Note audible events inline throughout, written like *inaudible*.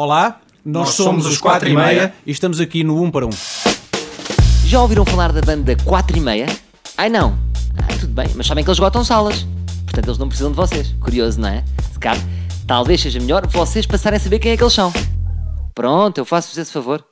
Olá, nós, somos, os 4 e meia e estamos aqui no 1 para 1. Já ouviram falar da banda 4 e meia? Ai não. Ah, tudo bem, mas sabem que eles esgotam salas. Portanto, eles não precisam de vocês. Curioso, não é? Se calhar, talvez seja melhor vocês passarem a saber quem é que eles são. Pronto, eu faço-vos esse favor.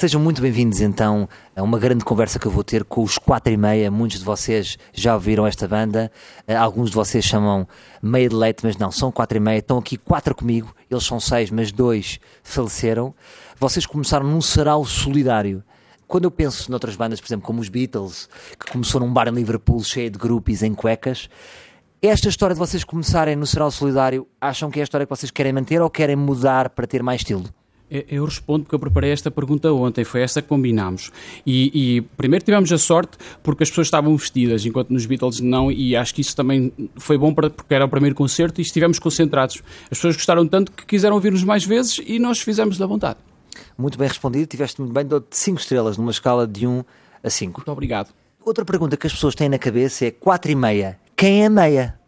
Sejam muito bem-vindos então a uma grande conversa que eu vou ter com os 4 e meia. Muitos de vocês já ouviram esta banda, Eh, alguns de vocês chamam meia de leite, mas não, são 4 e meia. Estão aqui quatro comigo, eles são seis, mas dois faleceram. Vocês começaram num sarau solidário. Quando eu penso noutras bandas, por exemplo, como os Beatles, que começou num bar em Liverpool cheio de groupies em cuecas, esta história de vocês começarem no sarau solidário, acham que é a história que vocês querem manter ou querem mudar para ter mais estilo? Eu- respondo porque eu preparei esta pergunta ontem, foi esta que combinámos. E, e primeiro tivemos a sorte porque as pessoas estavam vestidas, enquanto nos Beatles não, e acho que isso também foi bom para, porque era o primeiro concerto e estivemos concentrados. As pessoas gostaram tanto que quiseram ouvir-nos mais vezes e nós fizemos da vontade. Muito bem respondido, tiveste muito bem, dou-te 5 estrelas numa escala de 1 a 5. Muito obrigado. Outra pergunta que as pessoas têm na cabeça é 4 e meia. Quem é meia?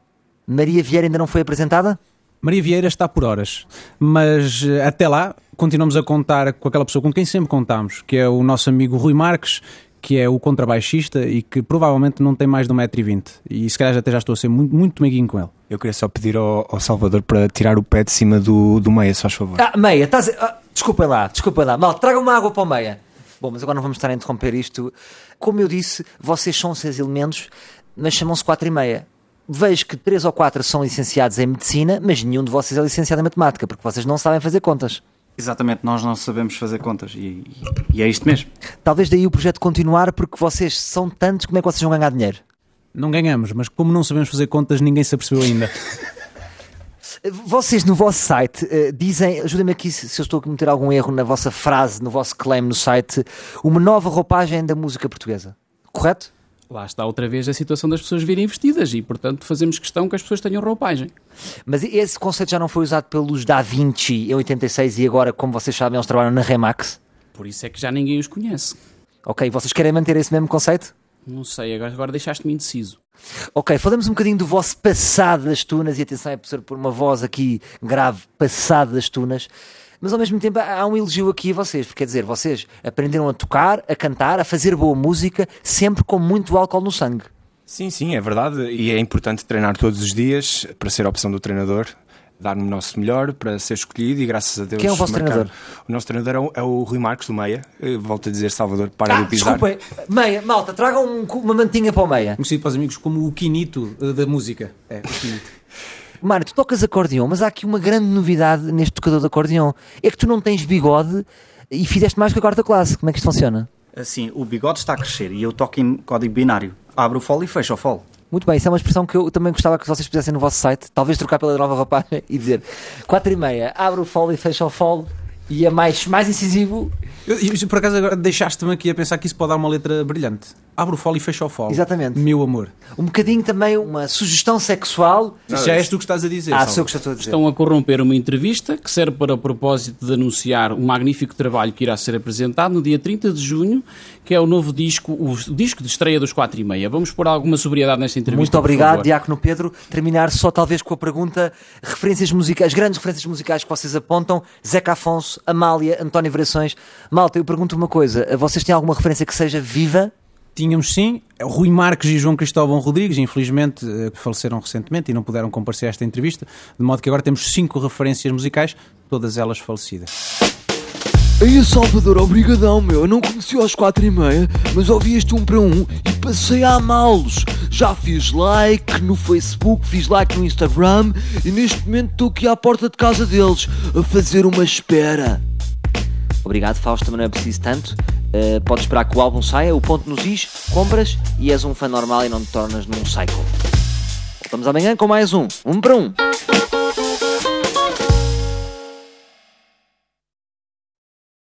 Maria Vieira ainda não foi apresentada? Maria Vieira está por horas, mas eh, até lá continuamos a contar com aquela pessoa com quem sempre contamos, que é o nosso amigo Rui Marques, que é o contrabaixista e que provavelmente não tem mais de 1,20m. E se calhar até já estou a ser muito, muito meiguinho com ele. Eu queria só pedir ao, ao Salvador para tirar o pé de cima do, do meia, se faz favor. Ah, meia, estás ah, desculpem lá, desculpem lá. Mal, tragam uma água para o meia. Bom, mas agora não vamos estar a interromper isto. Como eu disse, vocês são seis elementos, mas chamam-se 4 e meia. Vejo que três ou quatro são licenciados em medicina, mas nenhum de vocês é licenciado em matemática, porque vocês não sabem fazer contas. Exatamente, nós não sabemos fazer contas e, e- é isto mesmo. Talvez daí o projeto continuar, porque vocês são tantos, como é que vocês vão ganhar dinheiro? Não ganhamos, mas como não sabemos fazer contas, ninguém se apercebeu ainda. *laughs* Vocês no vosso site eh, dizem, ajudem-me aqui se, se eu estou a cometer algum erro na vossa frase, no vosso claim no site, uma nova roupagem da música portuguesa. Correto? Lá está outra vez a situação das pessoas virem vestidas e, portanto, fazemos questão que as pessoas tenham roupagem. Mas esse conceito já não foi usado pelos Da Vinci em 86 e agora, como vocês sabem, eles trabalham na Remax. Por isso é que já ninguém os conhece. Ok, vocês querem manter esse mesmo conceito? Não sei, agora, agora deixaste-me indeciso. Ok, falamos um bocadinho do vosso passado das tunas e atenção é por por uma voz aqui grave, passado das tunas. Mas ao mesmo tempo há um elogio aqui a vocês, porque quer dizer, vocês aprenderam a tocar, a cantar, a fazer boa música, sempre com muito álcool no sangue. Sim, sim, é verdade. E é importante treinar todos os dias para ser a opção do treinador, dar-me o nosso melhor para ser escolhido e graças a Deus. Quem é o vosso marcar. treinador? O nosso treinador é o, é o Rui Marcos do Meia. Eu Volto a dizer, Salvador, para Ah, de pisar. desculpem, meia, malta, tragam um uma mantinha para o meia. Conhecido para os amigos como o Quinito eh, da música. É, o Quinito. *laughs* Mário, tu tocas acordeão, mas há aqui uma grande novidade neste tocador de acordeão. É que tu não tens bigode e fizeste mais que a quarta classe. Como é que isto funciona? Assim, o bigode está a crescer e eu toco em código binário. Abro o fole e fecho o fole. Muito bem, isso é uma expressão que eu também gostava que vocês fizessem no vosso site. Talvez trocar pela nova roupagem *laughs* e dizer 4 e meia, abre o follow e fecha o follow. E é mais, mais incisivo. Eu- e por acaso agora deixaste-me aqui a pensar que isso pode dar uma letra brilhante. Abre o fole e fecha o fole. Exatamente. Meu amor. Um bocadinho também uma sugestão sexual. Isso já és tu que estás a dizer. Ah, sou que estou a dizer. Estão a corromper uma entrevista que serve para o propósito de anunciar um magnífico trabalho que irá ser apresentado no dia 30 de junho, que é o novo disco, o disco de estreia dos 4 e meia. Vamos pôr alguma sobriedade nesta entrevista. Muito obrigado. Diácono Pedro. Terminar só talvez com a pergunta: referências musicais, as grandes referências musicais que vocês apontam, Zeca Afonso, Amália, António Variações. Malta, eu pergunto uma coisa: vocês têm alguma referência que seja viva? Tínhamos sim Rui Marques e João Cristóvão Rodrigues, infelizmente eh, faleceram recentemente e não puderam comparecer a esta entrevista, de modo que agora temos cinco referências musicais, todas elas falecidas. Aí Salvador, obrigadão meu, eu não conheci aos quatro e meia, mas ouvi este um para um e passei a amá-los. Já fiz like no Facebook, fiz like no Instagram e neste momento estou aqui à porta de casa deles a fazer uma espera. Obrigado, Fausto, também não é preciso tanto. Uh, podes esperar que o álbum saia, o ponto nos is, compras e és um fã normal e não te tornas num cycle. Voltamos amanhã com mais um. Um para um.